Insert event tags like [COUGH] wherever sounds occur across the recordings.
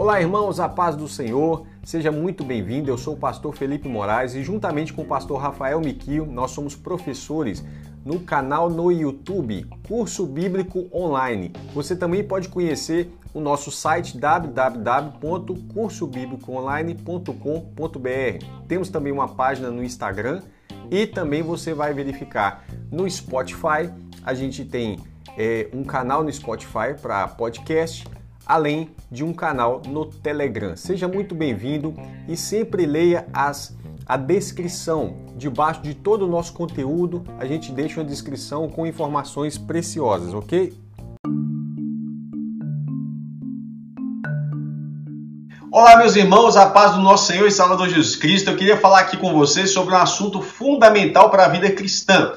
Olá, irmãos, a paz do Senhor. Seja muito bem-vindo. Eu sou o pastor Felipe Moraes e juntamente com o pastor Rafael Miquio, nós somos professores no canal no YouTube Curso Bíblico Online. Você também pode conhecer o nosso site www.cursobiblicoonline.com.br. Temos também uma página no Instagram e também você vai verificar no Spotify. A gente tem é, um canal no Spotify para podcast além de um canal no Telegram. Seja muito bem-vindo e sempre leia as, a descrição. Debaixo de todo o nosso conteúdo, a gente deixa uma descrição com informações preciosas, ok? Olá, meus irmãos, a paz do nosso Senhor e Salvador Jesus Cristo. Eu queria falar aqui com vocês sobre um assunto fundamental para a vida cristã,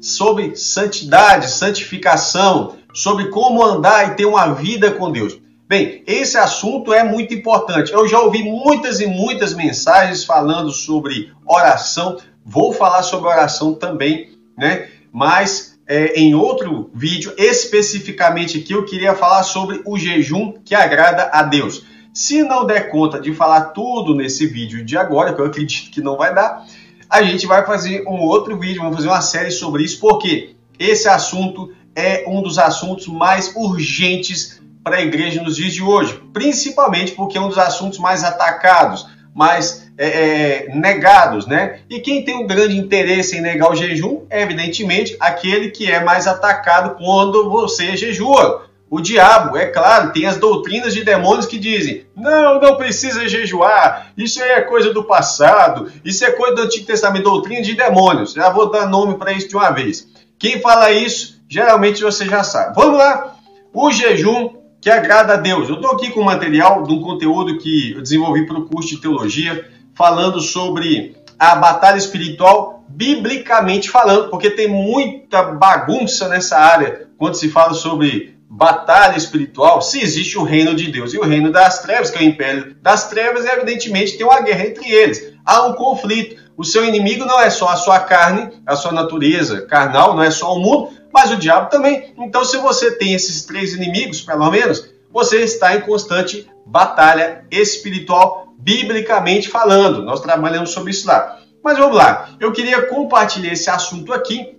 sobre santidade, santificação, sobre como andar e ter uma vida com Deus. Bem, esse assunto é muito importante. Eu já ouvi muitas e muitas mensagens falando sobre oração. Vou falar sobre oração também, né? Mas é, em outro vídeo, especificamente aqui, eu queria falar sobre o jejum que agrada a Deus. Se não der conta de falar tudo nesse vídeo de agora, que eu acredito que não vai dar, a gente vai fazer um outro vídeo, vamos fazer uma série sobre isso, porque esse assunto é um dos assuntos mais urgentes para a igreja nos dias de hoje, principalmente porque é um dos assuntos mais atacados, mais é, é, negados, né? E quem tem um grande interesse em negar o jejum é, evidentemente, aquele que é mais atacado quando você jejua. O diabo, é claro, tem as doutrinas de demônios que dizem: não, não precisa jejuar, isso aí é coisa do passado, isso é coisa do Antigo Testamento, doutrina de demônios. Já vou dar nome para isso de uma vez. Quem fala isso, geralmente você já sabe. Vamos lá. O jejum que agrada a Deus. Eu estou aqui com material de um conteúdo que eu desenvolvi para o curso de teologia, falando sobre a batalha espiritual, biblicamente falando, porque tem muita bagunça nessa área quando se fala sobre batalha espiritual, se existe o reino de Deus e o reino das trevas, que é o império das trevas, evidentemente tem uma guerra entre eles. Há um conflito. O seu inimigo não é só a sua carne, a sua natureza carnal, não é só o mundo, mas o diabo também. Então, se você tem esses três inimigos, pelo menos, você está em constante batalha espiritual, biblicamente falando. Nós trabalhamos sobre isso lá. Mas vamos lá, eu queria compartilhar esse assunto aqui.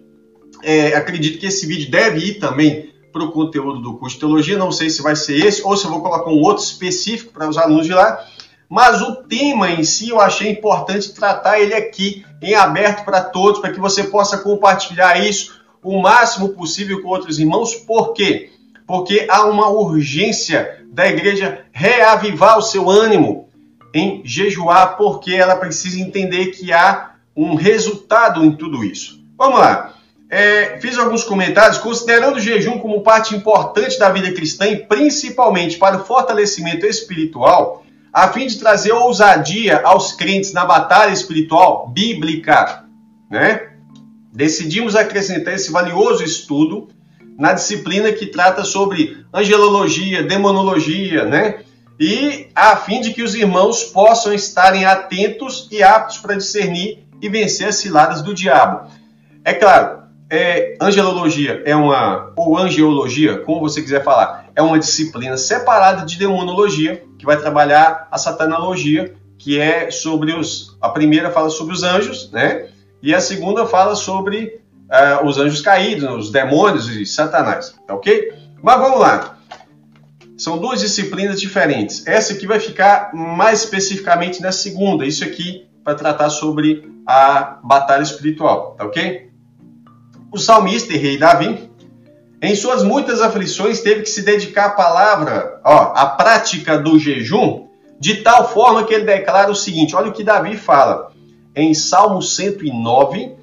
É, acredito que esse vídeo deve ir também para o conteúdo do curso de teologia. Não sei se vai ser esse ou se eu vou colocar um outro específico para os alunos de lá. Mas o tema em si eu achei importante tratar ele aqui em aberto para todos, para que você possa compartilhar isso o máximo possível com outros irmãos. Por quê? Porque há uma urgência da igreja reavivar o seu ânimo em jejuar, porque ela precisa entender que há um resultado em tudo isso. Vamos lá. É, fiz alguns comentários considerando o jejum como parte importante da vida cristã e principalmente para o fortalecimento espiritual, a fim de trazer ousadia aos crentes na batalha espiritual bíblica, né? decidimos acrescentar esse valioso estudo na disciplina que trata sobre angelologia, demonologia, né? E a fim de que os irmãos possam estarem atentos e aptos para discernir e vencer as ciladas do diabo. É claro, é, angelologia é uma, ou angeologia, como você quiser falar, é uma disciplina separada de demonologia, que vai trabalhar a satanologia, que é sobre os. A primeira fala sobre os anjos, né? E a segunda fala sobre uh, os anjos caídos, os demônios e Satanás, tá ok? Mas vamos lá. São duas disciplinas diferentes. Essa aqui vai ficar mais especificamente na segunda. Isso aqui para tratar sobre a batalha espiritual, tá ok? O salmista e rei Davi, em suas muitas aflições, teve que se dedicar à palavra, ó, à prática do jejum, de tal forma que ele declara o seguinte: olha o que Davi fala em Salmo 109,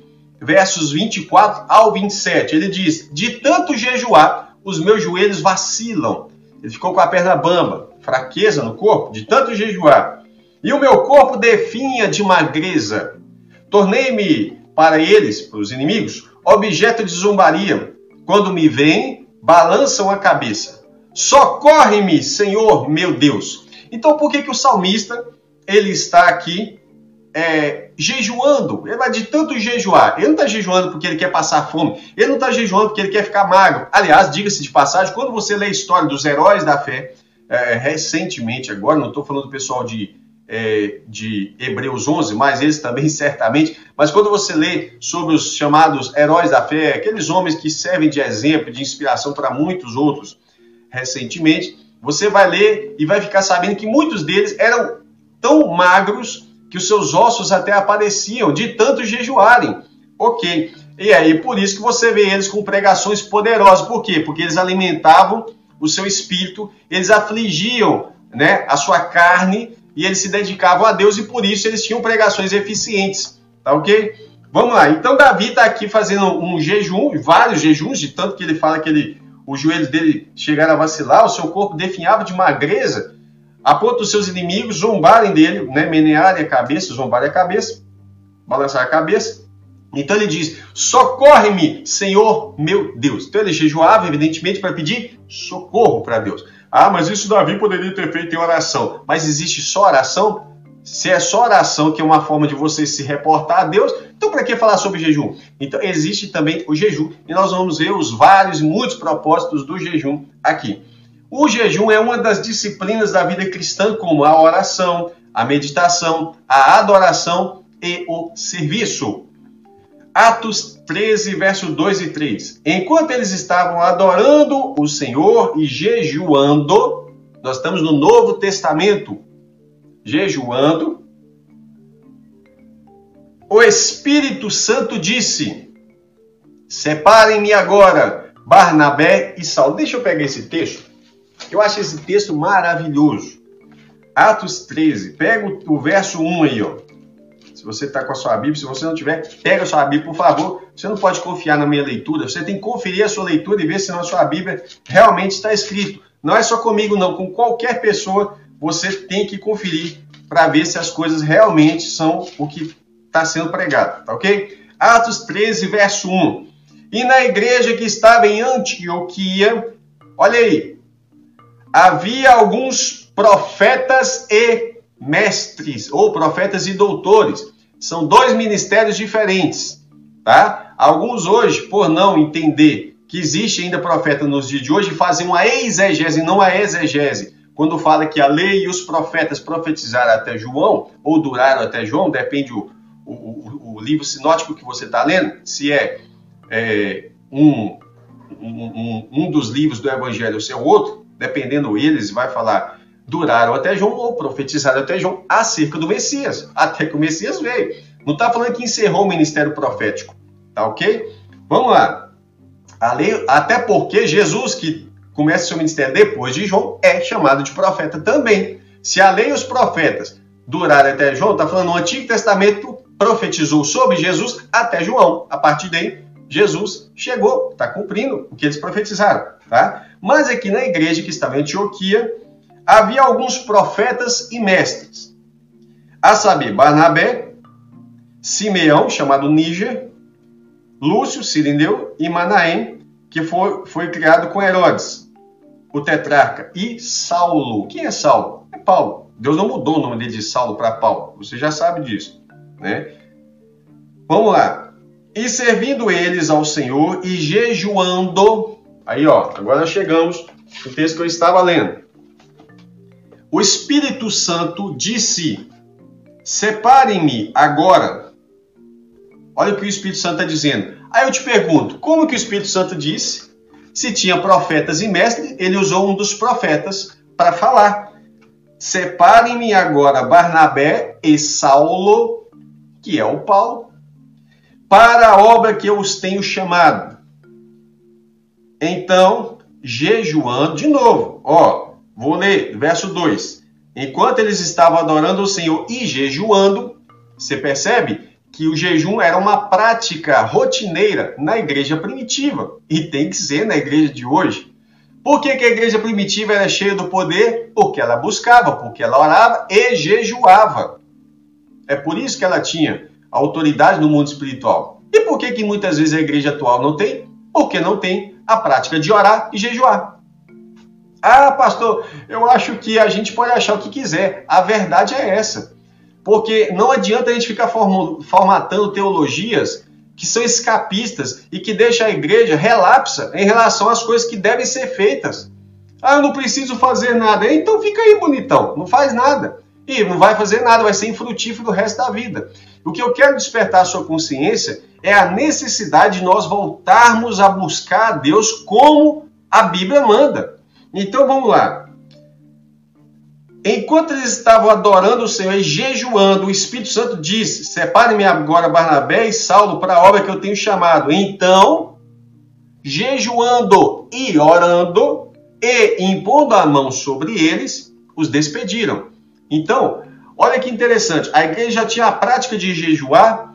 versos 24 ao 27. Ele diz: De tanto jejuar, os meus joelhos vacilam. Ele ficou com a perna bamba, fraqueza no corpo, de tanto jejuar. E o meu corpo definha de magreza. Tornei-me para eles, para os inimigos, objeto de zombaria. Quando me veem, balançam a cabeça. Socorre-me, Senhor meu Deus. Então, por que, que o salmista ele está aqui é, jejuando. Ele vai de tanto jejuar. Ele não está jejuando porque ele quer passar fome. Ele não está jejuando porque ele quer ficar magro. Aliás, diga-se de passagem, quando você lê a história dos heróis da fé, é, recentemente agora, não estou falando do pessoal de, é, de Hebreus 11, mas eles também [LAUGHS] certamente. Mas quando você lê sobre os chamados heróis da fé, aqueles homens que servem de exemplo, de inspiração para muitos outros recentemente, você vai ler e vai ficar sabendo que muitos deles eram tão magros que os seus ossos até apareciam de tanto jejuarem. Ok. E aí, por isso que você vê eles com pregações poderosas. Por quê? Porque eles alimentavam o seu espírito, eles afligiam né, a sua carne e eles se dedicavam a Deus e por isso eles tinham pregações eficientes. Tá ok? Vamos lá. Então, Davi está aqui fazendo um jejum, vários jejuns, de tanto que ele fala que ele, os joelhos dele chegaram a vacilar, o seu corpo definhava de magreza a ponto dos seus inimigos zombarem dele, né, menearem a cabeça, zombarem a cabeça, balançar a cabeça. Então ele diz: Socorre-me, Senhor meu Deus. Então ele jejuava, evidentemente, para pedir socorro para Deus. Ah, mas isso Davi poderia ter feito em oração. Mas existe só oração? Se é só oração, que é uma forma de você se reportar a Deus, então para que falar sobre jejum? Então existe também o jejum. E nós vamos ver os vários, muitos propósitos do jejum aqui. O jejum é uma das disciplinas da vida cristã, como a oração, a meditação, a adoração e o serviço. Atos 13, verso 2 e 3. Enquanto eles estavam adorando o Senhor e jejuando, nós estamos no Novo Testamento, jejuando, o Espírito Santo disse: Separem-me agora, Barnabé e Saulo. Deixa eu pegar esse texto eu acho esse texto maravilhoso. Atos 13, pega o, verso 1 aí, ó. Você está com a sua Bíblia, se você não tiver, pega a sua Bíblia, por favor. Você não pode confiar na minha leitura, você tem que conferir a sua leitura e ver se na sua Bíblia realmente está escrito. Não é só comigo, não. Com qualquer pessoa, você tem que conferir para ver se as coisas realmente são o que está sendo pregado, tá ok? Atos 13, verso 1. E na igreja que estava em Antioquia, olha aí, havia alguns profetas e mestres, ou profetas e doutores. São dois ministérios diferentes, tá? Alguns hoje, por não entender que existe ainda profeta nos dias de hoje, fazem uma exegese, não a exegese. Quando fala que a lei e os profetas profetizaram até João, ou duraram até João, depende o, o, o livro sinótico que você está lendo, se é, é um, um, um, dos livros do Evangelho ou se é outro, dependendo eles, vai falar duraram até João ou profetizaram até João acerca do Messias, até que o Messias veio. Não está falando que encerrou o ministério profético, tá ok? Vamos lá. Lei, até porque Jesus, que começa seu ministério depois de João, é chamado de profeta também. Se a lei e os profetas duraram até João, está falando no Antigo Testamento profetizou sobre Jesus até João. A partir daí, Jesus chegou, está cumprindo o que eles profetizaram. Tá? Mas aqui na igreja que estava em Antioquia, havia alguns profetas e mestres. A saber, Barnabé, Simeão, chamado Níger, Lúcio, Sirineu e Manaém, que foi, foi criado com Herodes, o tetrarca, e Saulo. Quem é Saulo? É Paulo. Deus não mudou o nome dele de Saulo para Paulo. Você já sabe disso. Né? Vamos lá. E servindo eles ao Senhor e jejuando, Aí, ó, agora chegamos no texto que eu estava lendo. O Espírito Santo disse: Separem-me agora. Olha o que o Espírito Santo está dizendo. Aí eu te pergunto: como que o Espírito Santo disse? Se tinha profetas e mestres, ele usou um dos profetas para falar. Separem-me agora Barnabé e Saulo, que é o Paulo, para a obra que eu os tenho chamado. Então, jejuando, de novo, ó, vou ler, verso 2. Enquanto eles estavam adorando o Senhor e jejuando, você percebe que o jejum era uma prática rotineira na igreja primitiva e tem que ser na igreja de hoje. Por que, que a igreja primitiva era cheia do poder? Porque ela buscava, porque ela orava e jejuava. É por isso que ela tinha autoridade no mundo espiritual. E por que, que muitas vezes a igreja atual não tem? Porque não tem a prática de orar e jejuar. Ah, pastor, eu acho que a gente pode achar o que quiser. A verdade é essa. Porque não adianta a gente ficar formatando teologias que são escapistas e que deixam a igreja relapsa em relação às coisas que devem ser feitas. Ah, eu não preciso fazer nada. Então fica aí, bonitão. Não faz nada. E não vai fazer nada, vai ser infrutífero o resto da vida. O que eu quero despertar a sua consciência é a necessidade de nós voltarmos a buscar a Deus como a Bíblia manda. Então vamos lá. Enquanto eles estavam adorando o Senhor e jejuando, o Espírito Santo disse: Separe-me agora Barnabé e Saulo para a obra que eu tenho chamado. Então, jejuando e orando e impondo a mão sobre eles, os despediram. Então, olha que interessante. A igreja já tinha a prática de jejuar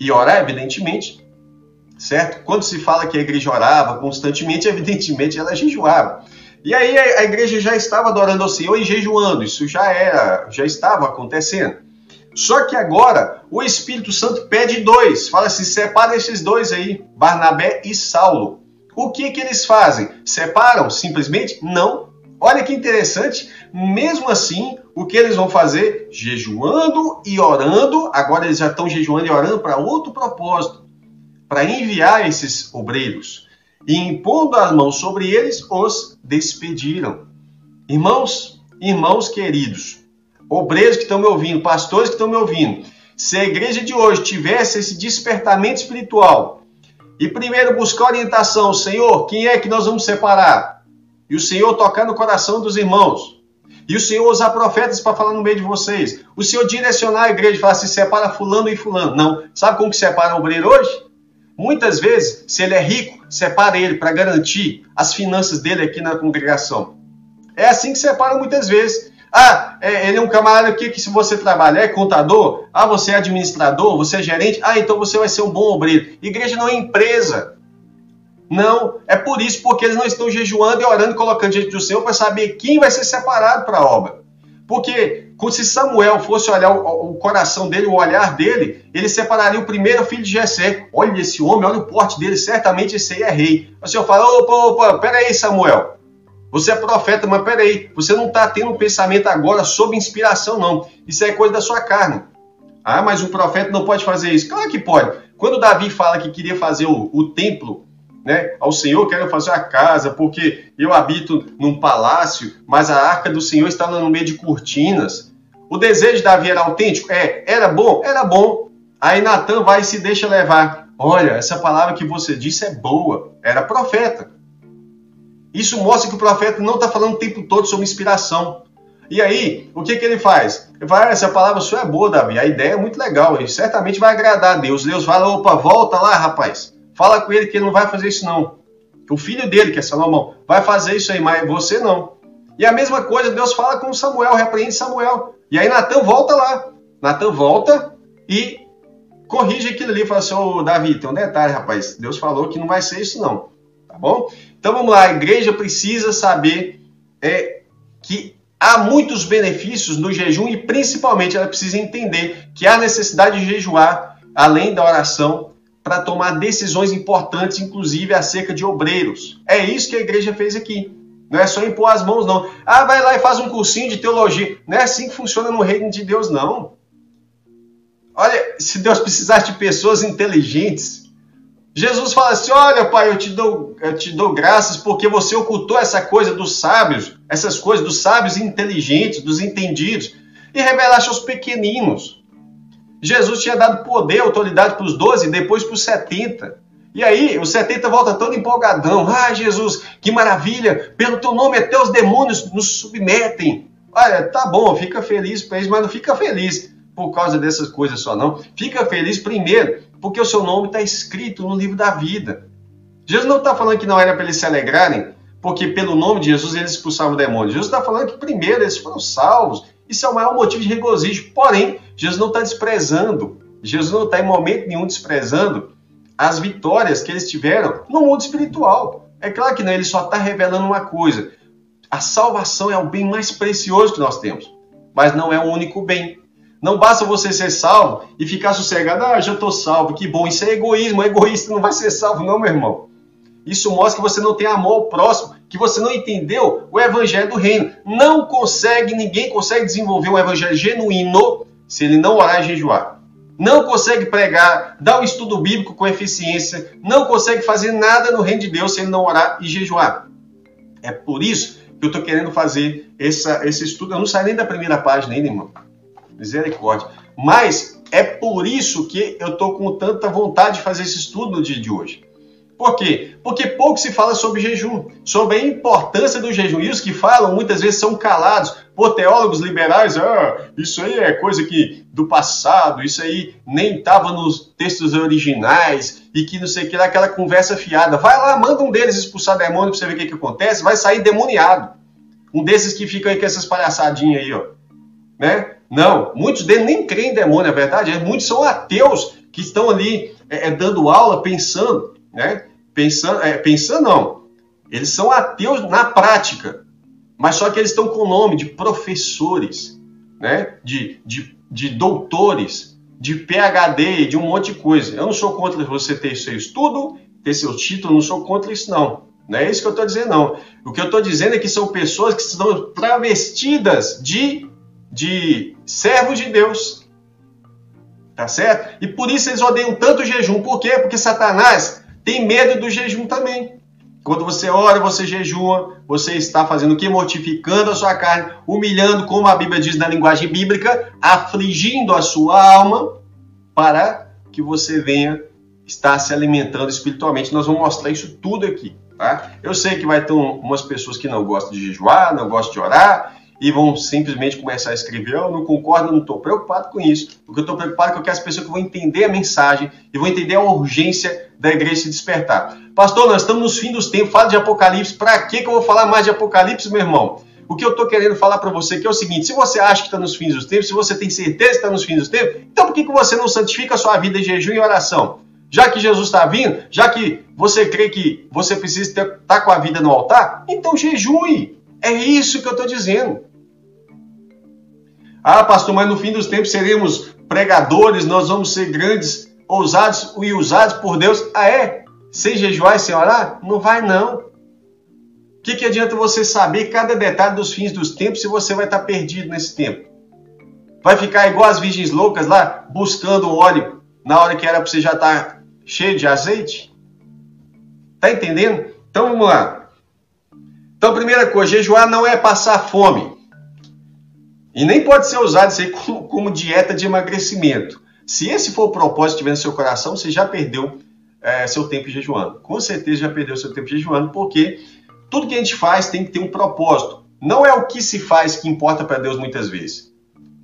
e orar, evidentemente, certo? Quando se fala que a igreja orava constantemente, [LAUGHS] evidentemente ela jejuava. E aí a igreja já estava adorando ao Senhor e jejuando, isso já era, já estava acontecendo. Só que agora o Espírito Santo pede dois, fala assim: separa esses dois aí, Barnabé e Saulo. O que que eles fazem? Separam simplesmente? Não. Olha que interessante, mesmo assim, o que eles vão fazer? Jejuando e orando, agora eles já estão jejuando e orando para outro propósito, para enviar esses obreiros e impondo as mãos sobre eles, os despediram. Irmãos, irmãos queridos, obreiros que estão me ouvindo, pastores que estão me ouvindo, se a igreja de hoje tivesse esse despertamento espiritual e primeiro buscar orientação, Senhor, quem é que nós vamos separar? E o Senhor tocar no coração dos irmãos. E o Senhor usar profetas para falar no meio de vocês. O Senhor direcionar a igreja e falar assim, separa fulano e fulano. Não. Sabe como que separa o obreiro hoje? Muitas vezes, se ele é rico, separa ele para garantir as finanças dele aqui na congregação. É assim que separa muitas vezes. Ah, é, ele é um camarada aqui que se você trabalhar é contador, ah, você é administrador, você é gerente, ah, então você vai ser um bom obreiro. Igreja não é empresa. Não, é por isso, porque eles não estão jejuando e orando e colocando diante do Senhor para saber quem vai ser separado para a obra. Porque se Samuel fosse olhar o, o, coração dele, o olhar dele, ele separaria o primeiro filho de Jessé. Olha esse homem, olha o porte dele, certamente esse aí é rei. O Senhor fala, opa, opa, peraí Samuel, você é profeta, mas peraí, você não está tendo um pensamento agora sob inspiração não, isso é coisa da sua carne. Ah, mas um profeta não pode fazer isso. Claro que pode. Quando Davi fala que queria fazer o, o templo né, ao Senhor, quero fazer a casa, porque eu habito num palácio, mas a arca do Senhor está no meio de cortinas. O desejo de Davi era autêntico? É. Era bom? Era bom. Aí Natan vai e se deixa levar. Olha, essa palavra que você disse é boa. Era profeta. Isso mostra que o profeta não está falando o tempo todo sobre inspiração. E aí, o que, que ele faz? Ele fala, ah, essa palavra sua é boa, Davi, a ideia é muito legal, e certamente vai agradar a Deus. Deus fala, opa, volta lá, rapaz. Fala com ele que ele não vai fazer isso não. O filho dele, que é Salomão, vai fazer isso aí, mas você não. E a mesma coisa, Deus fala com Samuel, repreende Samuel. E aí Natan volta lá. Natan volta e corrige aquilo ali. Fala assim, ô Davi, tem um detalhe, rapaz. Deus falou que não vai ser isso não. Tá bom? Então vamos lá, a igreja precisa saber é, que há muitos benefícios no jejum e principalmente ela precisa entender que há necessidade de jejuar, além da oração, para tomar decisões importantes, inclusive acerca de obreiros. É isso que a igreja fez aqui. Não é só impor as mãos, não. Ah, vai lá e faz um cursinho de teologia. Não é assim que funciona no reino de Deus, não. Olha, se Deus precisasse de pessoas inteligentes, Jesus fala assim: Olha, Pai, eu te dou, eu te dou graças porque você ocultou essa coisa dos sábios, essas coisas dos sábios inteligentes, dos entendidos, e revelaste aos pequeninos. Jesus tinha dado poder, autoridade para os 12 e depois para os 70. E aí, os 70 volta todo empolgadão. Ah, Jesus, que maravilha! Pelo teu nome até os demônios nos submetem. Olha, tá bom, fica feliz para eles, mas não fica feliz por causa dessas coisas só, não. Fica feliz primeiro, porque o seu nome está escrito no livro da vida. Jesus não está falando que não era para eles se alegrarem, porque pelo nome de Jesus eles expulsavam o demônio. Jesus está falando que primeiro eles foram salvos. Isso é o maior motivo de regozijo. Porém, Jesus não está desprezando, Jesus não está em momento nenhum desprezando as vitórias que eles tiveram no mundo espiritual. É claro que não, ele só está revelando uma coisa: a salvação é o bem mais precioso que nós temos, mas não é o único bem. Não basta você ser salvo e ficar sossegado, ah, já estou salvo, que bom. Isso é egoísmo, o egoísta não vai ser salvo, não, meu irmão. Isso mostra que você não tem amor ao próximo, que você não entendeu o evangelho do reino. Não consegue, ninguém consegue desenvolver um evangelho genuíno se ele não orar e jejuar. Não consegue pregar, dar um estudo bíblico com eficiência, não consegue fazer nada no reino de Deus se ele não orar e jejuar. É por isso que eu estou querendo fazer essa, esse estudo. Eu não saio nem da primeira página ainda, irmão. Misericórdia. Mas é por isso que eu estou com tanta vontade de fazer esse estudo no dia de hoje. Por quê? Porque pouco se fala sobre jejum, sobre a importância do jejum. E os que falam muitas vezes são calados por teólogos liberais. Ah, isso aí é coisa que do passado, isso aí nem estava nos textos originais e que não sei o que lá, aquela conversa fiada. Vai lá, manda um deles expulsar demônio para você ver o que, que acontece, vai sair demoniado. Um desses que ficam aí com essas palhaçadinhas aí, ó. Né? Não, muitos deles nem creem em demônio, é verdade. É, muitos são ateus que estão ali é, é, dando aula, pensando né? Pensando, é, pensando não. Eles são ateus na prática, mas só que eles estão com o nome de professores, né? De, de, de doutores, de PhD, de um monte de coisa. Eu não sou contra você ter seu estudo, ter seu título, não sou contra isso não. Não é isso que eu estou dizendo, não. O que eu estou dizendo é que são pessoas que estão travestidas de, de servos de Deus. Tá certo? E por isso eles odeiam tanto o jejum. Por quê? Porque Satanás tem medo do jejum também. Quando você ora, você jejua, você está fazendo o que? Mortificando a sua carne, humilhando, como a Bíblia diz na linguagem bíblica, afligindo a sua alma, para que você venha estar se alimentando espiritualmente. Nós vamos mostrar isso tudo aqui. Tá? Eu sei que vai ter umas pessoas que não gostam de jejuar, não gostam de orar, e vão simplesmente começar a escrever, eu não concordo, não estou preocupado com isso. O que eu estou preocupado é que eu quero as pessoas que vão entender a mensagem e vão entender a urgência da igreja se despertar. Pastor, nós estamos nos fins dos tempos, fala de Apocalipse, para que eu vou falar mais de Apocalipse, meu irmão? O que eu estou querendo falar para você é, é o seguinte: se você acha que está nos fins dos tempos, se você tem certeza que está nos fins dos tempos, então por que, que você não santifica a sua vida em jejum e oração? Já que Jesus está vindo, já que você crê que você precisa estar tá com a vida no altar, então jejue. É isso que eu estou dizendo. Ah, pastor, mas no fim dos tempos seremos pregadores, nós vamos ser grandes, ousados e usados por Deus. Ah, é? Sem jejuar e sem orar? Não vai, não. O que, que adianta você saber cada detalhe dos fins dos tempos se você vai estar perdido nesse tempo? Vai ficar igual as virgens loucas lá, buscando óleo na hora que era para você já estar cheio de azeite? Tá entendendo? Então vamos lá. Então, primeira coisa, jejuar não é passar fome. E nem pode ser usado isso aí como, como dieta de emagrecimento. Se esse for o propósito que tiver no seu coração, você já perdeu é, seu tempo jejuando. Com certeza já perdeu seu tempo jejuando, porque tudo que a gente faz tem que ter um propósito. Não é o que se faz que importa para Deus muitas vezes.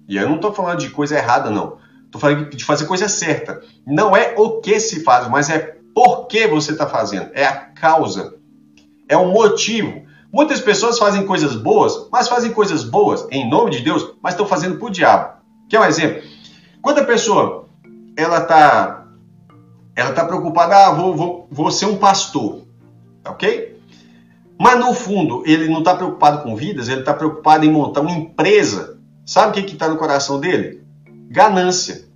E eu não estou falando de coisa errada, não. Estou falando de fazer coisa certa. Não é o que se faz, mas é por que você está fazendo. É a causa. É o motivo. Muitas pessoas fazem coisas boas, mas fazem coisas boas em nome de Deus, mas estão fazendo para o diabo. Quer um exemplo? Quando a pessoa ela está ela tá preocupada, ah, vou, vou, vou ser um pastor, ok? Mas no fundo ele não está preocupado com vidas, ele está preocupado em montar uma empresa. Sabe o que está no coração dele? Ganância.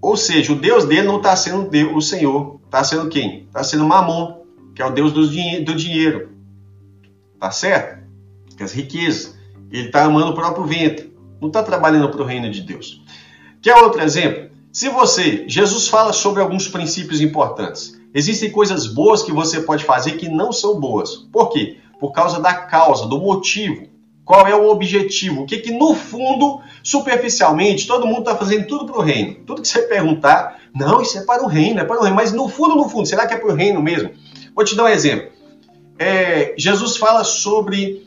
Ou seja, o Deus dele não está sendo Deus, o Senhor, está sendo quem? Está sendo Mamon, que é o Deus do, do dinheiro. Tá certo? As riquezas. Ele está amando o próprio ventre. Não está trabalhando para o reino de Deus. Quer outro exemplo? Se você, Jesus fala sobre alguns princípios importantes. Existem coisas boas que você pode fazer que não são boas. Por quê? Por causa da causa, do motivo. Qual é o objetivo? O que que no fundo, superficialmente, todo mundo está fazendo tudo para o reino. Tudo que você perguntar, não, isso é para o reino, é para o reino. Mas no fundo, no fundo, será que é para o reino mesmo? Vou te dar um exemplo é, Jesus fala sobre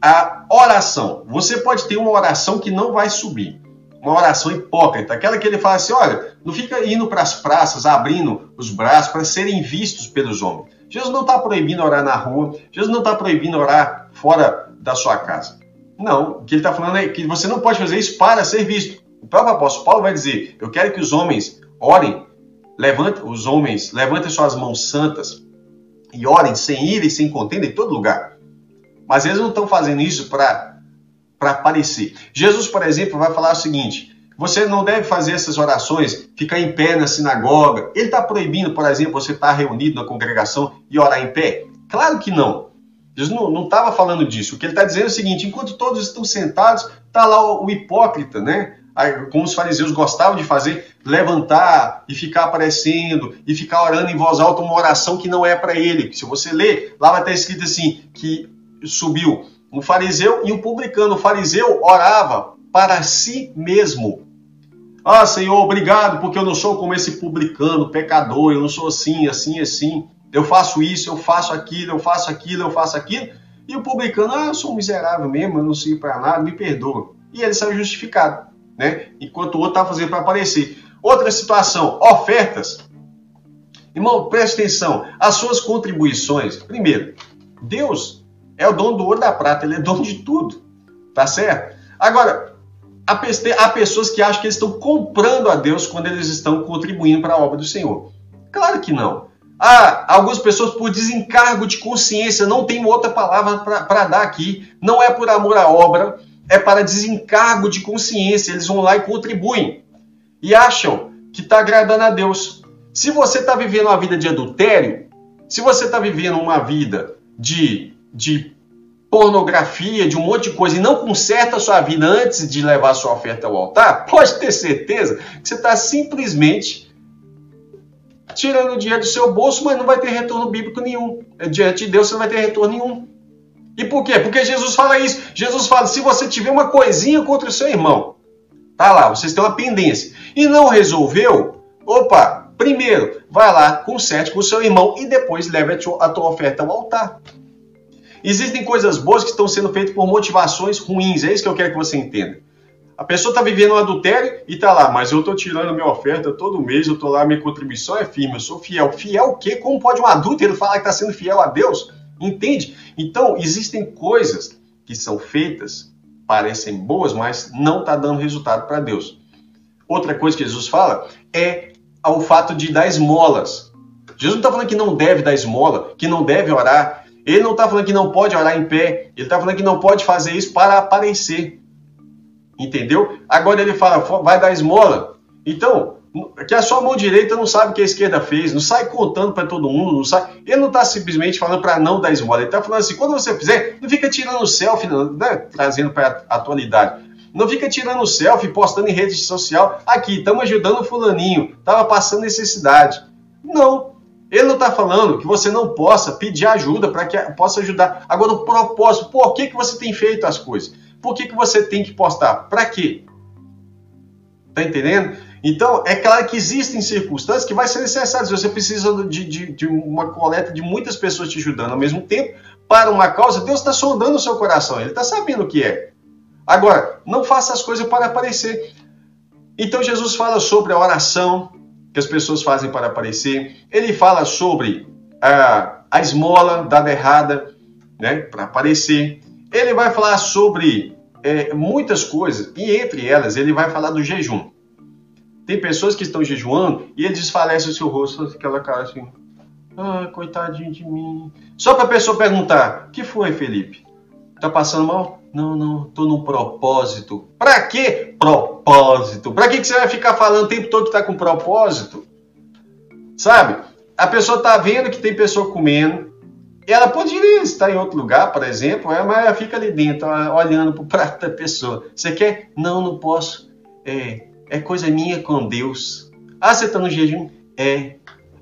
a oração. Você pode ter uma oração que não vai subir, uma oração hipócrita, aquela que ele fala assim: olha, não fica indo para as praças, abrindo os braços para serem vistos pelos homens. Jesus não está proibindo orar na rua, Jesus não está proibindo orar fora da sua casa. Não, o que ele está falando é que você não pode fazer isso para ser visto. O próprio apóstolo Paulo vai dizer: Eu quero que os homens orem, levante, os homens levantem suas mãos santas e orem sem ira e sem contenda em todo lugar. Mas eles não estão fazendo isso para aparecer. Jesus, por exemplo, vai falar o seguinte: você não deve fazer essas orações, ficar em pé na sinagoga. Ele está proibindo, por exemplo, você estar tá reunido na congregação e orar em pé? Claro que não. Jesus não estava falando disso. O que ele está dizendo é o seguinte: enquanto todos estão sentados, está lá o, o hipócrita, né? Como os fariseus gostavam de fazer, levantar e ficar aparecendo e ficar orando em voz alta uma oração que não é para ele. Se você ler, lá vai estar escrito assim, que subiu um fariseu e um publicano. O fariseu orava para si mesmo. Ah, Senhor, obrigado, porque eu não sou como esse publicano, pecador, eu não sou assim, assim, assim. Eu faço isso, eu faço aquilo, eu faço aquilo, eu faço aquilo. E o publicano, ah, eu sou um miserável mesmo, eu não sirvo para nada, me perdoa. E ele saiu justificado, né? Enquanto o outro estava fazendo para aparecer. Outra situação, ofertas. Irmão, preste atenção, as suas contribuições. Primeiro, Deus é o dono do ouro da prata, ele é dono de tudo, tá certo? Agora, há pessoas que acham que eles estão comprando a Deus quando eles estão contribuindo para a obra do Senhor. Claro que não. Há algumas pessoas por desencargo de consciência, não tem outra palavra para dar aqui. Não é por amor à obra, é para desencargo de consciência. Eles vão lá e contribuem. E acham que está agradando a Deus. Se você está vivendo uma vida de adultério, se você está vivendo uma vida de, de pornografia, de um monte de coisa e não conserta a sua vida antes de levar sua oferta ao altar, [LAUGHS] pode ter certeza que você está simplesmente tirando dinheiro do seu bolso, mas não vai ter retorno bíblico nenhum. É, diante de Deus você não vai ter retorno nenhum. E por quê? Porque Jesus fala isso. Jesus fala: se você tiver uma coisinha contra o seu irmão, tá lá, vocês têm uma pendência, e não resolveu, opa, primeiro, vai lá, conserte com o seu irmão e depois leve a tua oferta ao altar. Existem coisas boas que estão sendo feitas por motivações ruins. É isso que eu quero que você entenda. A pessoa está vivendo um adultério e está lá, mas eu estou tirando minha oferta todo mês, eu estou lá, minha contribuição é firme, eu sou fiel. Fiel o quê? Como pode um adúltero falar que está sendo fiel a Deus? Entende? Então, existem coisas que são feitas, parecem boas, mas não está dando resultado para Deus. Outra coisa que Jesus fala é o fato de dar esmolas. Jesus não está falando que não deve dar esmola, que não deve orar, ele não está falando que não pode orar em pé, ele está falando que não pode fazer isso para aparecer. Entendeu? Agora ele fala, vai dar esmola. Então, que a sua mão direita não sabe o que a esquerda fez, não sai contando para todo mundo, não sai. Ele não está simplesmente falando para não dar esmola, ele está falando assim: quando você fizer, não fica tirando selfie, né? trazendo para a atualidade. Não fica tirando selfie, postando em rede social. Aqui, estamos ajudando o fulaninho, estava passando necessidade. Não, ele não está falando que você não possa pedir ajuda para que possa ajudar. Agora, o propósito, por que, que você tem feito as coisas? Por que, que você tem que postar? Para quê? Tá entendendo? Então, é claro que existem circunstâncias que vai ser necessário. Você precisa de, de, de, uma coleta de muitas pessoas te ajudando ao mesmo tempo para uma causa. Deus está sondando o seu coração, Ele está sabendo o que é. Agora, não faça as coisas para aparecer. Então, Jesus fala sobre a oração, que as pessoas fazem para aparecer. Ele fala sobre a, a esmola dada errada, né, para aparecer. Ele vai falar sobre é, muitas coisas, e entre elas ele vai falar do jejum. Tem pessoas que estão jejuando e ele desfalece o seu rosto, aquela cara assim, ah, coitadinho de mim. Só para a pessoa perguntar, que foi, Felipe? Tá passando mal? Não, não, tô no propósito. Pra quê? Propósito. Pra que, que você vai ficar falando o tempo todo que tá com propósito? Sabe? A pessoa tá vendo que tem pessoa comendo. Ela poderia estar em outro lugar, por exemplo, é, mas ela fica ali dentro, olhando pro prato da pessoa. Você quer? Não, não posso. É, é coisa minha com Deus. Ah, você tá no jejum? É.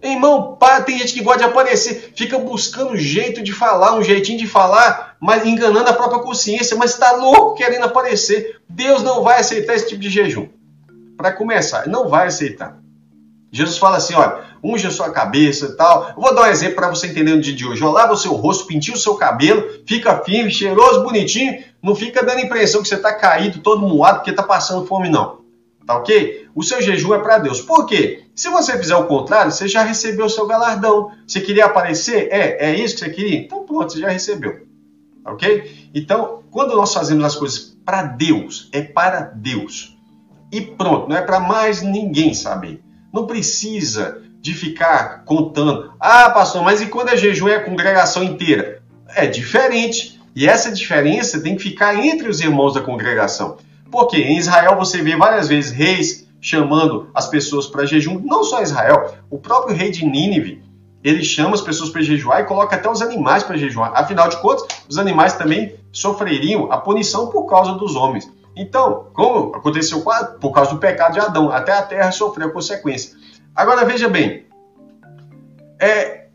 Irmão, pá, tem gente que gosta de aparecer, fica buscando jeito de falar, um jeitinho de falar, mas enganando a própria consciência, mas está louco querendo aparecer. Deus não vai aceitar esse tipo de jejum. Para começar, não vai aceitar. Jesus fala assim: olha, unge a sua cabeça e tal. Eu vou dar um exemplo para você entender no dia de hoje. lava o seu rosto, pintinha o seu cabelo, fica firme, cheiroso, bonitinho. Não fica dando a impressão que você está caído, todo moado, porque está passando fome, não. Tá ok? O seu jejum é para Deus. Por quê? Se você fizer o contrário, você já recebeu o seu galardão. Você queria aparecer? É, é isso que você queria? Então pronto, você já recebeu. Tá ok? Então, quando nós fazemos as coisas para Deus, é para Deus. E pronto, não é para mais ninguém saber. Não precisa de ficar contando. Ah, pastor, mas e quando é jejum é a congregação inteira? É diferente. E essa diferença tem que ficar entre os irmãos da congregação. Porque em Israel você vê várias vezes reis chamando as pessoas para jejum, não só Israel, o próprio rei de Nínive, ele chama as pessoas para jejuar e coloca até os animais para jejuar. Afinal de contas, os animais também sofreriam a punição por causa dos homens. Então, como aconteceu por causa do pecado de Adão, até a terra sofreu a consequência. Agora veja bem, é,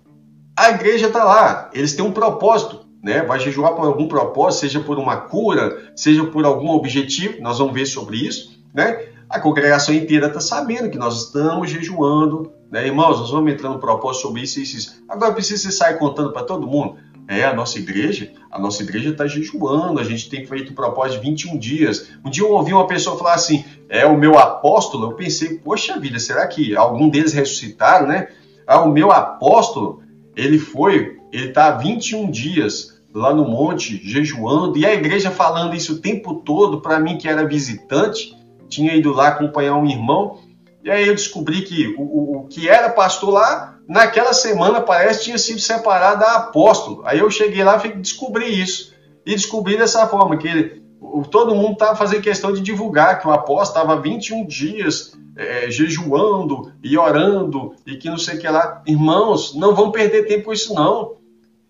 a igreja está lá, eles têm um propósito, né? Vai jejuar por algum propósito, seja por uma cura, seja por algum objetivo, nós vamos ver sobre isso, né? A congregação inteira está sabendo que nós estamos jejuando, né? Irmãos, nós vamos entrar no propósito sobre isso e isso. Agora precisa você sair contando para todo mundo. É, a nossa igreja, a nossa igreja está jejuando, a gente tem feito um propósito de 21 dias. Um dia eu ouvi uma pessoa falar assim, é o meu apóstolo, eu pensei, poxa vida, será que algum deles ressuscitaram, né? Ah, o meu apóstolo, ele foi, ele está há 21 dias lá no monte, jejuando, e a igreja falando isso o tempo todo para mim que era visitante, tinha ido lá acompanhar um irmão, e aí eu descobri que o, o que era pastor lá, naquela semana parece tinha sido separado a apóstolo. Aí eu cheguei lá e descobri isso. E descobri dessa forma, que ele, todo mundo estava fazendo questão de divulgar que o apóstolo estava 21 dias é, jejuando e orando e que não sei o que lá. Irmãos, não vão perder tempo com isso não.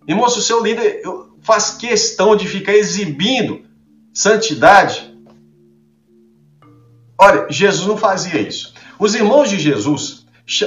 Irmãos, se o seu líder faz questão de ficar exibindo santidade, olha, Jesus não fazia isso. Os irmãos de Jesus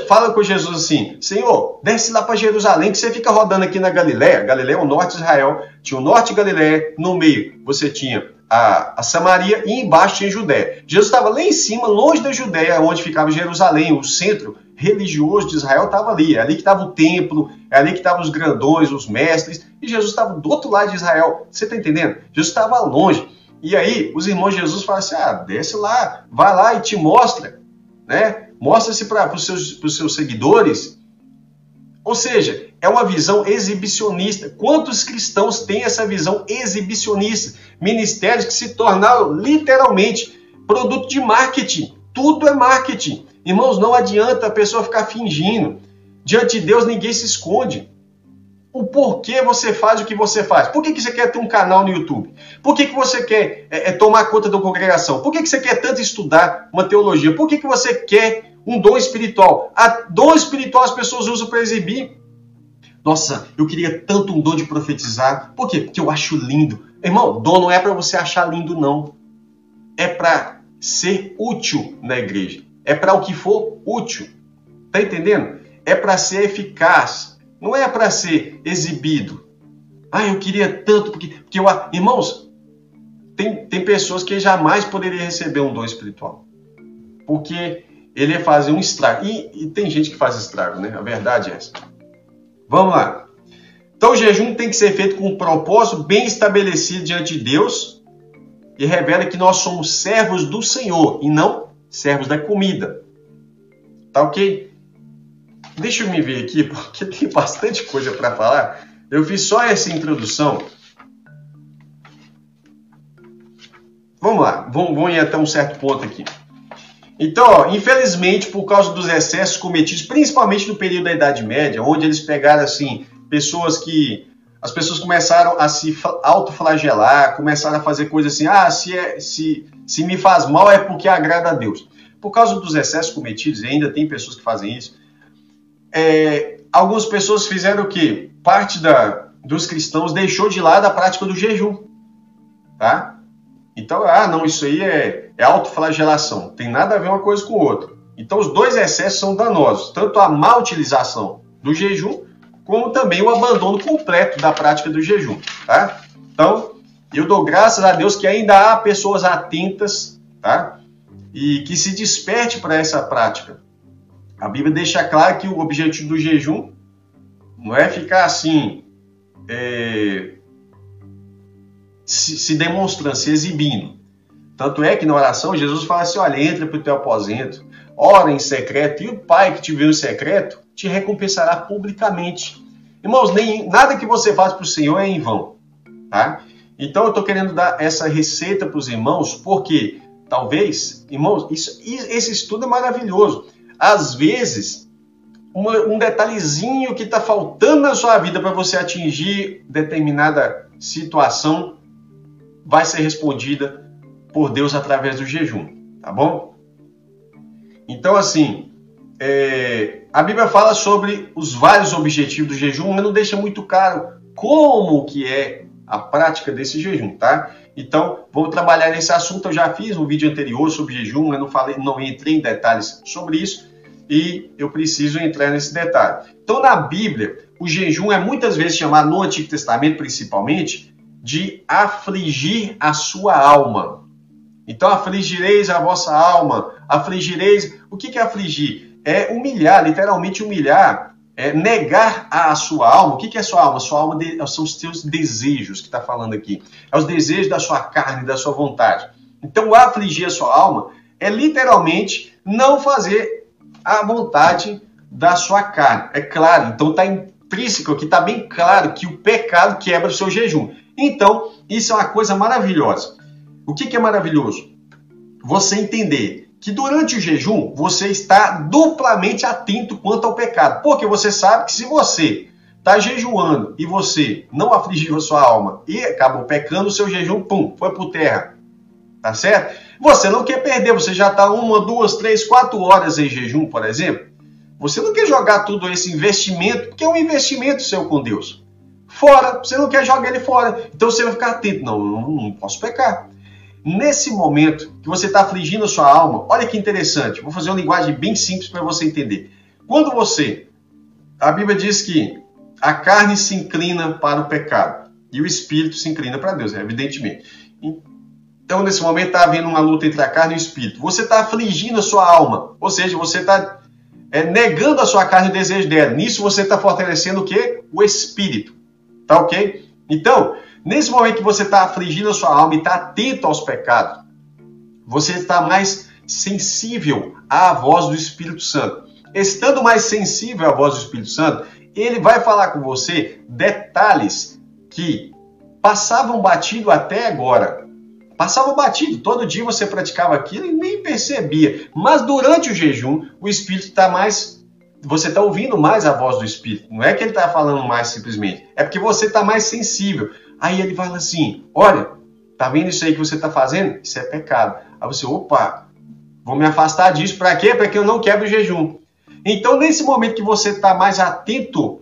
falam com Jesus assim: Senhor, desce lá para Jerusalém, que você fica rodando aqui na Galiléia. Galiléia é o norte de Israel. Tinha o norte de Galiléia, no meio você tinha a, a Samaria e embaixo tinha Judéia. Jesus estava lá em cima, longe da Judéia, onde ficava Jerusalém, o centro religioso de Israel estava ali. É ali que estava o templo, é ali que estavam os grandões, os mestres, e Jesus estava do outro lado de Israel. Você está entendendo? Jesus estava longe. E aí, os irmãos de Jesus falam assim: ah, desce lá, vai lá e te mostra, né? Mostra-se para os seus, seus seguidores. Ou seja, é uma visão exibicionista. Quantos cristãos têm essa visão exibicionista? Ministérios que se tornaram literalmente produto de marketing. Tudo é marketing. Irmãos, não adianta a pessoa ficar fingindo. Diante de Deus ninguém se esconde. O porquê você faz o que você faz? Por que, que você quer ter um canal no YouTube? Por que, que você quer é, é, tomar conta da congregação? Por que, que você quer tanto estudar uma teologia? Por que, que você quer um dom espiritual? A dom espiritual as pessoas usam para exibir. Nossa, eu queria tanto um dom de profetizar. Por quê? Porque eu acho lindo. Irmão, dom não é para você achar lindo, não. É para ser útil na igreja. É para o que for útil. Tá entendendo? É para ser eficaz. Não é para ser exibido. Ah, eu queria tanto, porque, porque eu. Irmãos, tem, tem pessoas que jamais poderiam receber um dom espiritual. Porque ele ia fazer um estrago. E, e tem gente que faz estrago, né? A verdade é essa. Vamos lá. Então o jejum tem que ser feito com um propósito bem estabelecido diante de Deus e revela que nós somos servos do Senhor e não servos da comida. Tá ok? Deixa eu me ver aqui, [LAUGHS] porque tem bastante coisa para falar. Eu fiz só essa introdução. Vamos lá, vamos, ir até um certo ponto aqui. Então, ó, infelizmente, por causa dos excessos cometidos, principalmente no período da Idade Média, onde eles pegaram assim pessoas que as pessoas começaram a se autoflagelar, começaram a fazer coisas assim, ah, se, é, se, se me faz mal é porque agrada a Deus. Por causa dos excessos cometidos, e ainda tem pessoas que fazem isso, é, algumas pessoas fizeram o quê? Parte da, dos cristãos deixou de lado a prática do jejum, tá? Então, ah, não, isso aí é, é autoflagelação. Tem nada a ver uma coisa com outra. Então, os dois excessos são danosos, tanto a má utilização do jejum, como também o abandono completo da prática do jejum. Tá? Então, eu dou graças a Deus que ainda há pessoas atentas tá? e que se desperte para essa prática. A Bíblia deixa claro que o objetivo do jejum não é ficar assim, é, se, se demonstrando, se exibindo. Tanto é que na oração Jesus fala assim: olha, entra para o teu aposento, ora em secreto, e o Pai que te viu em secreto te recompensará publicamente. Irmãos, nem, nada que você faz para o Senhor é em vão. Tá? Então eu estou querendo dar essa receita para os irmãos, porque talvez, irmãos, isso, esse estudo é maravilhoso. Às vezes, uma, um detalhezinho que está faltando na sua vida para você atingir determinada situação vai ser respondida por Deus através do jejum, tá bom? Então, assim, é, a Bíblia fala sobre os vários objetivos do jejum, mas não deixa muito claro como que é a prática desse jejum, tá? Então, vamos trabalhar nesse assunto. Eu já fiz um vídeo anterior sobre jejum, eu não falei, não entrei em detalhes sobre isso e eu preciso entrar nesse detalhe. Então, na Bíblia, o jejum é muitas vezes chamado no Antigo Testamento, principalmente, de afligir a sua alma. Então, afligireis a vossa alma, afligireis. O que é afligir? É humilhar, literalmente humilhar é, negar a sua alma. O que é sua alma? Sua alma de, são os seus desejos que está falando aqui. É os desejos da sua carne, da sua vontade. Então, afligir a sua alma é literalmente não fazer a vontade da sua carne. É claro, então está intrínseco aqui, está bem claro que o pecado quebra o seu jejum. Então, isso é uma coisa maravilhosa. O que, que é maravilhoso? Você entender que durante o jejum você está duplamente atento quanto ao pecado. Porque você sabe que se você está jejuando e você não afligiu a sua alma e acabou pecando, o seu jejum, pum, foi por terra. Tá certo? Você não quer perder, você já está uma, duas, três, quatro horas em jejum, por exemplo. Você não quer jogar tudo esse investimento, porque é um investimento seu com Deus. Fora, você não quer jogar ele fora. Então você vai ficar atento. Não, não, não posso pecar. Nesse momento que você está afligindo a sua alma, olha que interessante, vou fazer uma linguagem bem simples para você entender. Quando você, a Bíblia diz que a carne se inclina para o pecado e o espírito se inclina para Deus, evidentemente. Então, nesse momento, está havendo uma luta entre a carne e o espírito. Você está afligindo a sua alma, ou seja, você está é, negando a sua carne o desejo dela. Nisso, você está fortalecendo o quê? O espírito. Tá ok? Então, Nesse momento que você está afligindo a sua alma e está atento aos pecados, você está mais sensível à voz do Espírito Santo. Estando mais sensível à voz do Espírito Santo, ele vai falar com você detalhes que passavam batido até agora. Passavam batido, todo dia você praticava aquilo e nem percebia. Mas durante o jejum, o Espírito está mais. Você está ouvindo mais a voz do Espírito. Não é que ele está falando mais simplesmente, é porque você está mais sensível. Aí ele fala assim: Olha, tá vendo isso aí que você está fazendo? Isso é pecado. Aí você, opa, vou me afastar disso. Para quê? Para que eu não quebre o jejum. Então, nesse momento que você está mais atento,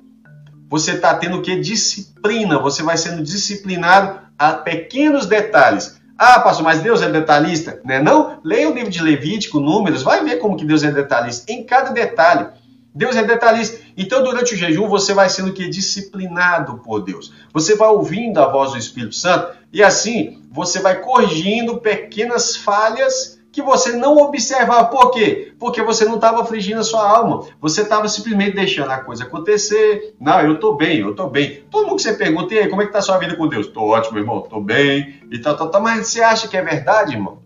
você está tendo que? Disciplina. Você vai sendo disciplinado a pequenos detalhes. Ah, pastor, mas Deus é detalhista, né? Não? Leia o livro de Levítico, Números, vai ver como que Deus é detalhista em cada detalhe. Deus é detalhista. Então, durante o jejum, você vai sendo que disciplinado por Deus. Você vai ouvindo a voz do Espírito Santo e assim você vai corrigindo pequenas falhas que você não observava. Por quê? Porque você não estava afligindo a sua alma. Você estava simplesmente deixando a coisa acontecer. Não, eu estou bem, eu estou bem. Todo mundo que você pergunta, e aí, como é que está a sua vida com Deus? Estou ótimo, irmão, estou bem e tal, tal, tal. Mas você acha que é verdade, irmão?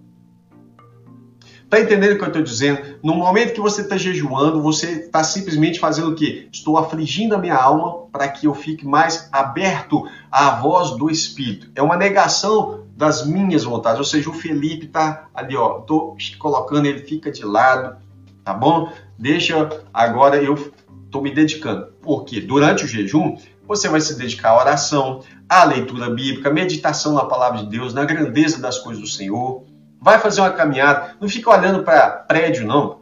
Está entendendo o que eu estou dizendo? No momento que você está jejuando, você está simplesmente fazendo o quê? Estou afligindo a minha alma para que eu fique mais aberto à voz do Espírito. É uma negação das minhas vontades. Ou seja, o Felipe está ali, ó. Estou colocando ele, fica de lado, tá bom? Deixa agora eu estou me dedicando. Porque durante o jejum, você vai se dedicar à oração, à leitura bíblica, meditação na palavra de Deus, na grandeza das coisas do Senhor Vai fazer uma caminhada, não fica olhando para prédio, não.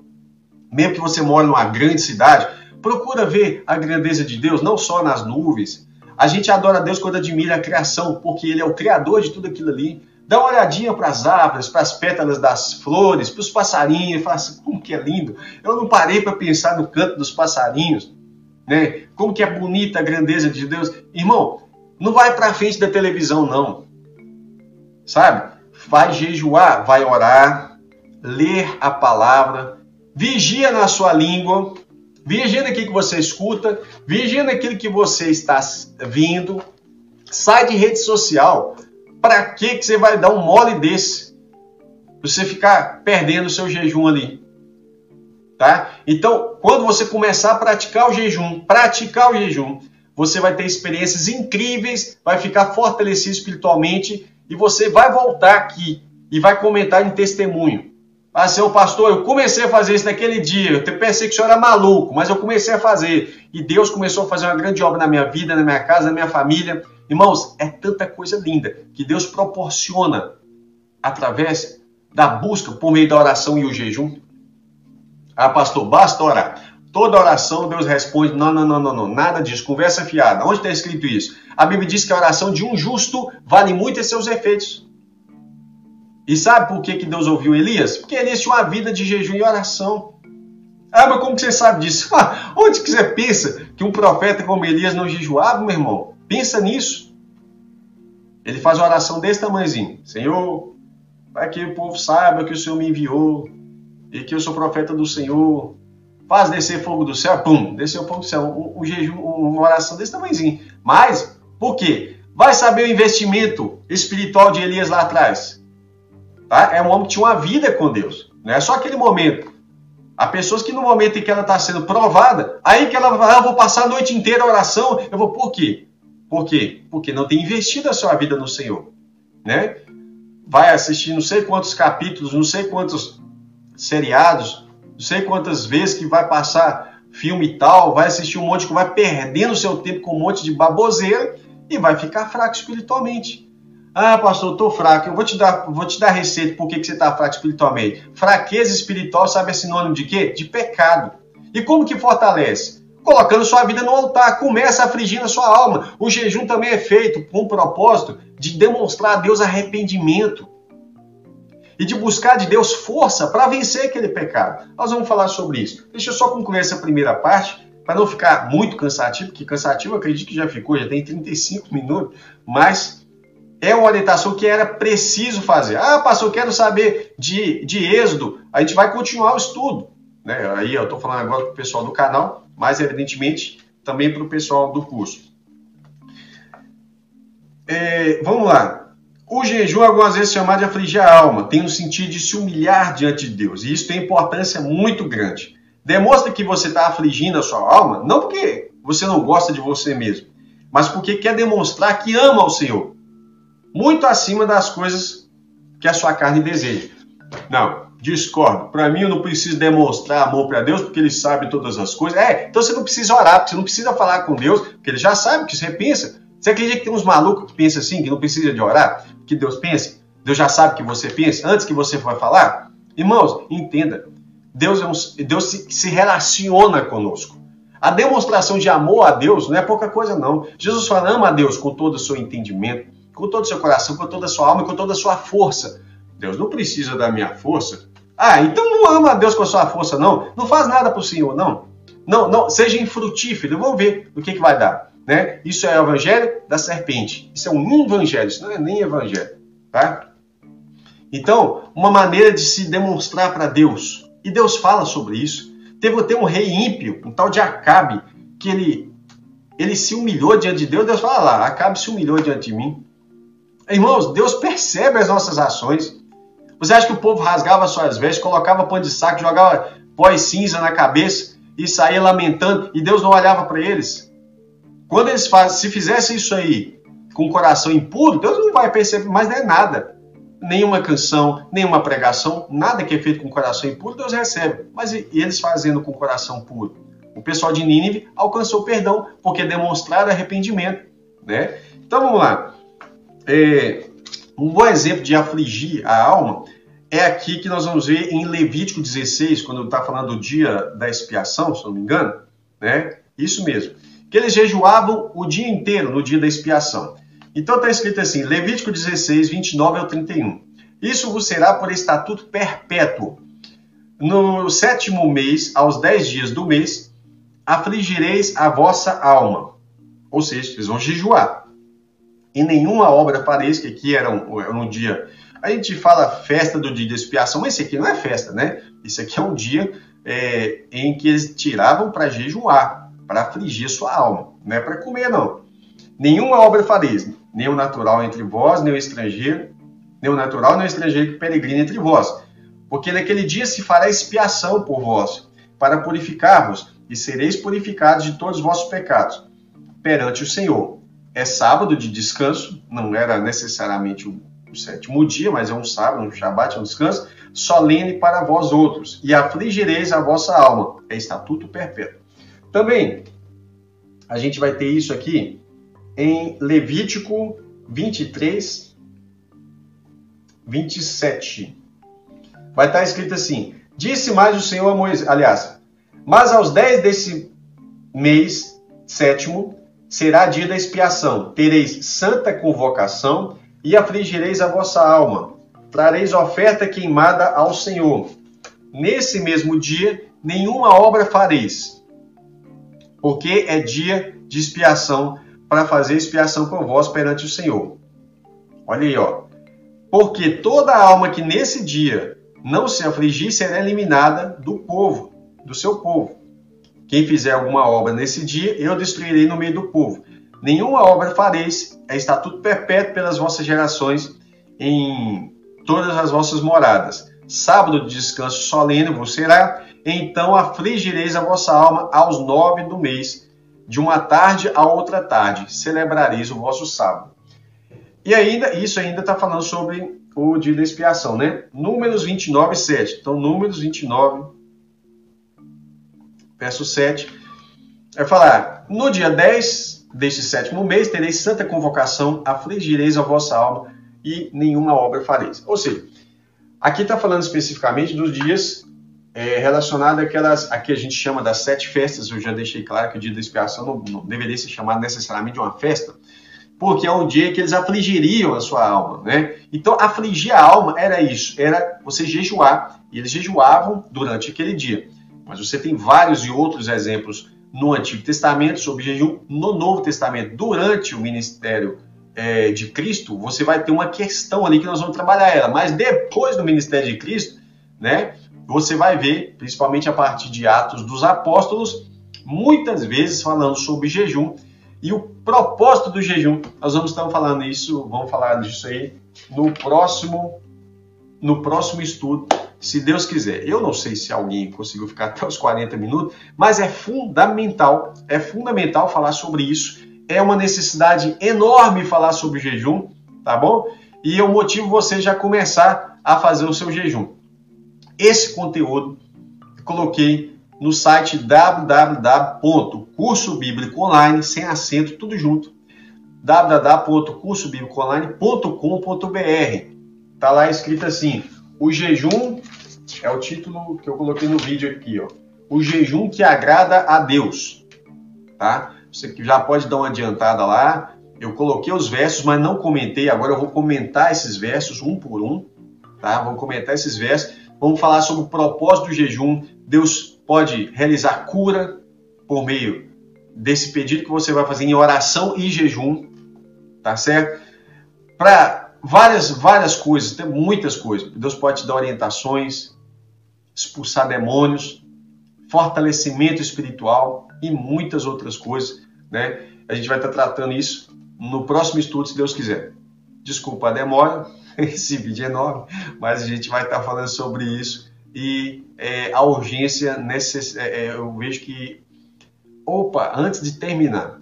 Mesmo que você mora numa grande cidade, procura ver a grandeza de Deus, não só nas nuvens. A gente adora Deus quando admira a criação, porque Ele é o criador de tudo aquilo ali. Dá uma olhadinha para as árvores, para as pétalas das flores, para os passarinhos, fala assim, como que é lindo. Eu não parei para pensar no canto dos passarinhos, né? Como que é bonita a grandeza de Deus. Irmão, não vai para frente da televisão, não. Sabe? Vai jejuar, vai orar, ler a palavra, vigia na sua língua, vigia naquilo que você escuta, vigia naquilo que você está vindo, sai de rede social. Para que você vai dar um mole desse? Você ficar perdendo o seu jejum ali. Tá? Então, quando você começar a praticar o jejum, praticar o jejum, você vai ter experiências incríveis, vai ficar fortalecido espiritualmente e você vai voltar aqui e vai comentar em testemunho. Ah, seu pastor, eu comecei a fazer isso naquele dia, eu pensei que o senhor era maluco, mas eu comecei a fazer. E Deus começou a fazer uma grande obra na minha vida, na minha casa, na minha família. Irmãos, é tanta coisa linda que Deus proporciona através da busca por meio da oração e o jejum. Ah, pastor, basta orar. Toda oração Deus responde: não, não, não, não, não, nada disso, conversa fiada. Onde está escrito isso? A Bíblia diz que a oração de um justo vale muito em seus efeitos. E sabe por que, que Deus ouviu Elias? Porque Elias tinha uma vida de jejum e oração. Ah, mas como que você sabe disso? [LAUGHS] Onde que você pensa que um profeta como Elias não jejuava, meu irmão? Pensa nisso. Ele faz uma oração desse tamanhozinho. Senhor, para que o povo saiba que o Senhor me enviou e que eu sou profeta do Senhor. Faz descer fogo do céu, pum, desceu fogo do céu. Um, um jejum, uma oração desse tamanhozinho. Mas, por quê? Vai saber o investimento espiritual de Elias lá atrás. Tá? É um homem que tinha uma vida com Deus. Não é só aquele momento. Há pessoas que no momento em que ela está sendo provada, aí que ela vai, ah, vou passar a noite inteira a oração, eu vou, por quê? Por quê? Porque não tem investido a sua vida no Senhor. Né? Vai assistir não sei quantos capítulos, não sei quantos seriados, não sei quantas vezes que vai passar filme e tal, vai assistir um monte que vai perdendo seu tempo com um monte de baboseira e vai ficar fraco espiritualmente. Ah, pastor, eu tô fraco. Eu vou te dar, vou te dar receita por que, que você está fraco espiritualmente. Fraqueza espiritual, sabe é sinônimo de quê? De pecado. E como que fortalece? Colocando sua vida no altar, começa afligindo a sua alma. O jejum também é feito com o propósito de demonstrar a Deus arrependimento e de buscar de Deus força para vencer aquele pecado. Nós vamos falar sobre isso. Deixa eu só concluir essa primeira parte para não ficar muito cansativo, porque cansativo eu acredito que já ficou, já tem 35 minutos, mas é uma orientação que era preciso fazer. Ah, pastor, eu quero saber de, de êxodo. A gente vai continuar o estudo. Né? Aí eu estou falando agora para o pessoal do canal, mas evidentemente também para o pessoal do curso. É, vamos lá. O jejum, algumas vezes chamado de afligir a alma, tem o sentido de se humilhar diante de Deus. E isso tem importância muito grande. Demonstra que você está afligindo a sua alma, não porque você não gosta de você mesmo, mas porque quer demonstrar que ama o Senhor muito acima das coisas que a sua carne deseja. Não, discordo. Para mim, eu não preciso demonstrar amor para Deus, porque Ele sabe todas as coisas. É, então você não precisa orar, você não precisa falar com Deus, porque Ele já sabe o que você pensa. Você acredita que tem uns malucos que pensam assim, que não precisa de orar? Que Deus pensa? Deus já sabe o que você pensa antes que você for falar? Irmãos, entenda. Deus, é um, Deus se, se relaciona conosco. A demonstração de amor a Deus não é pouca coisa, não. Jesus fala, ama a Deus com todo o seu entendimento, com todo o seu coração, com toda a sua alma com toda a sua força. Deus não precisa da minha força. Ah, então não ama a Deus com a sua força, não. Não faz nada para o Senhor, não. Não, não, seja infrutífero. Vamos ver o que, que vai dar. Né? Isso é o evangelho da serpente. Isso é um evangelho, isso não é nem evangelho. Tá? Então, uma maneira de se demonstrar para Deus. E Deus fala sobre isso. Teve até um rei ímpio, um tal de Acabe, que ele, ele se humilhou diante de Deus. Deus fala lá, Acabe se humilhou diante de mim. Irmãos, Deus percebe as nossas ações. Você acha que o povo rasgava suas vestes, colocava pano de saco, jogava pó e cinza na cabeça e saía lamentando e Deus não olhava para eles? Quando eles fazem, se fizessem isso aí com o coração impuro, Deus não vai perceber mais nem nada. Nenhuma canção, nenhuma pregação, nada que é feito com o coração impuro, Deus recebe. Mas e eles fazendo com o coração puro? O pessoal de Nínive alcançou perdão porque demonstraram arrependimento, né? Então vamos lá. É, um bom exemplo de afligir a alma é aqui que nós vamos ver em Levítico 16, quando está falando do dia da expiação, se não me engano, né? Isso mesmo. Que eles jejuavam o dia inteiro no dia da expiação. Então está escrito assim, Levítico 16, 29 ao 31. Isso vos será por estatuto perpétuo. No sétimo mês, aos dez dias do mês, afligireis a vossa alma. Ou seja, vocês vão jejuar em nenhuma obra pareça que aqui era um, era um dia. A gente fala festa do dia de expiação, mas esse aqui não é festa, né? Isso aqui é um dia é, em que eles tiravam para jejuar, para afligir sua alma, não é para comer, não. Nenhuma obra fareis, nem o natural entre vós, nem o estrangeiro, nem o natural, nem o estrangeiro que peregrina entre vós. Porque naquele dia se fará expiação por vós, para purificar-vos, e sereis purificados de todos os vossos pecados perante o Senhor é sábado de descanso, não era necessariamente o, o sétimo dia, mas é um sábado, um shabat, é um descanso, solene para vós outros, e afligireis a vossa alma. É estatuto perpétuo. Também, a gente vai ter isso aqui em Levítico 23, 27. Vai estar escrito assim: Disse mais o Senhor a Moisés, aliás, Mas aos 10 desse mês sétimo será dia da expiação. Tereis santa convocação e afligireis a vossa alma. Trareis oferta queimada ao Senhor. Nesse mesmo dia, nenhuma obra fareis, porque é dia de expiação para fazer expiação por vós perante o Senhor. Olha aí, ó. Porque toda alma que nesse dia não se afligir será eliminada do povo, do seu povo. Quem fizer alguma obra nesse dia, eu destruirei no meio do povo. Nenhuma obra fareis, é estatuto perpétuo pelas vossas gerações em todas as vossas moradas. Sábado de descanso solene vos será, então afligireis a vossa alma aos nove do mês, de uma tarde a outra tarde, celebrareis o vosso sábado. E ainda, isso ainda está falando sobre o dia da expiação, né? Números 29, 7. Então, Números 29, verso 7, vai falar: No dia 10 deste sétimo mês tereis santa convocação, afligireis a vossa alma e nenhuma obra fareis. Ou seja, aqui está falando especificamente dos dias é, àquelas, a que a gente chama das sete festas. Eu já deixei claro que o dia da expiação não, não deveria ser chamado necessariamente de uma festa, porque é um dia que eles afligiriam a sua alma, né? Então, afligir a alma era isso, era você jejuar, e eles jejuavam durante aquele dia. Mas você tem vários e outros exemplos no Antigo Testamento sobre jejum, no Novo Testamento, durante o ministério é, de Cristo, você vai ter uma questão ali que nós vamos trabalhar ela, mas depois do ministério de Cristo, né, você vai ver, principalmente a partir de Atos dos Apóstolos, muitas vezes falando sobre jejum e o propósito do jejum. Nós vamos estar falando isso, vamos falar disso aí no próximo no próximo estudo, se Deus quiser. Eu não sei se alguém conseguiu ficar até os 40 minutos, mas é fundamental, é fundamental falar sobre isso. É uma necessidade enorme falar sobre jejum, tá bom? E eu motivo você já começar a fazer o seu jejum. Esse conteúdo coloquei no site www.cursobiblicoonline, sem acento, tudo junto, www.cursobiblicoonline.com.br tá lá escrito assim: o jejum é o título que eu coloquei no vídeo aqui, ó. O jejum que agrada a Deus, tá? Você já pode dar uma adiantada lá. Eu coloquei os versos, mas não comentei. Agora eu vou comentar esses versos um por um, tá? Vou comentar esses versos. Vamos falar sobre o propósito do jejum. Deus pode realizar cura por meio desse pedido que você vai fazer em oração e jejum, tá certo? Para várias, várias coisas, tem muitas coisas. Deus pode te dar orientações, expulsar demônios, fortalecimento espiritual e muitas outras coisas, né? A gente vai estar tratando isso no próximo estudo, se Deus quiser. Desculpa a demora, esse vídeo é enorme, mas a gente vai estar falando sobre isso. E é, a urgência, necess... É, é, eu vejo que, opa, antes de terminar,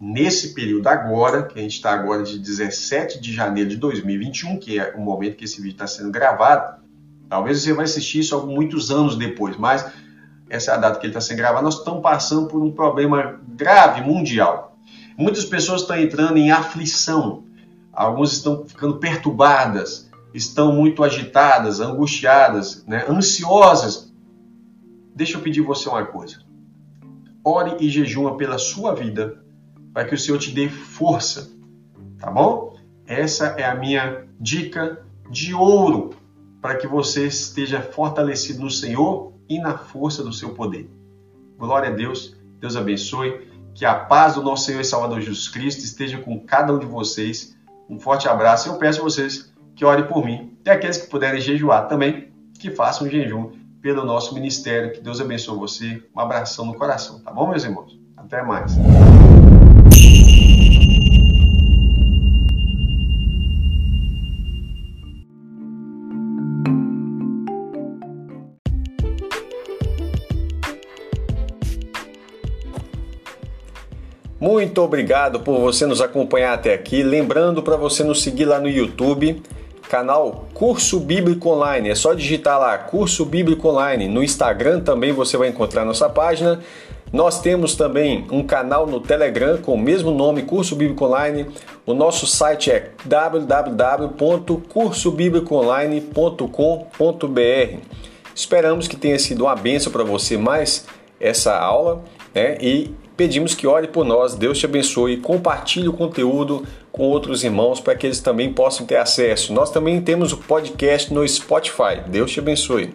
nesse período agora, que a gente está agora de 17 de janeiro de 2021, que é o momento que esse vídeo está sendo gravado, talvez você vai assistir isso muitos anos depois, mas essa é a data que ele está sendo gravado, nós estamos passando por um problema grave mundial. Muitas pessoas estão entrando em aflição, algumas estão ficando perturbadas, estão muito agitadas, angustiadas, né, ansiosas. Deixa eu pedir você uma coisa. Ore e jejuma pela sua vida para que o Senhor te dê força, tá bom? Essa é a minha dica de ouro para que você esteja fortalecido no Senhor e na força do seu poder. Glória a Deus, Deus abençoe, que a paz do nosso Senhor e Salvador Jesus Cristo esteja com cada um de vocês. Um forte abraço e eu peço a vocês que orem por mim e aqueles que puderem jejuar também, que façam um jejum pelo nosso ministério. Que Deus abençoe você. Um abração no coração, tá bom, meus irmãos? Até mais. Muito obrigado por você nos acompanhar até aqui. Lembrando para você nos seguir lá no YouTube, canal Curso Bíblico Online. É só digitar lá Curso Bíblico Online. No Instagram também você vai encontrar nossa página. Nós temos também um canal no Telegram com o mesmo nome, Curso Bíblico Online. O nosso site é www.cursobiblicoonline.com.br. Esperamos que tenha sido uma benção para você mais essa aula né? e pedimos que ore por nós. Deus te abençoe. Compartilhe o conteúdo com outros irmãos para que eles também possam ter acesso. Nós também temos o podcast no Spotify. Deus te abençoe.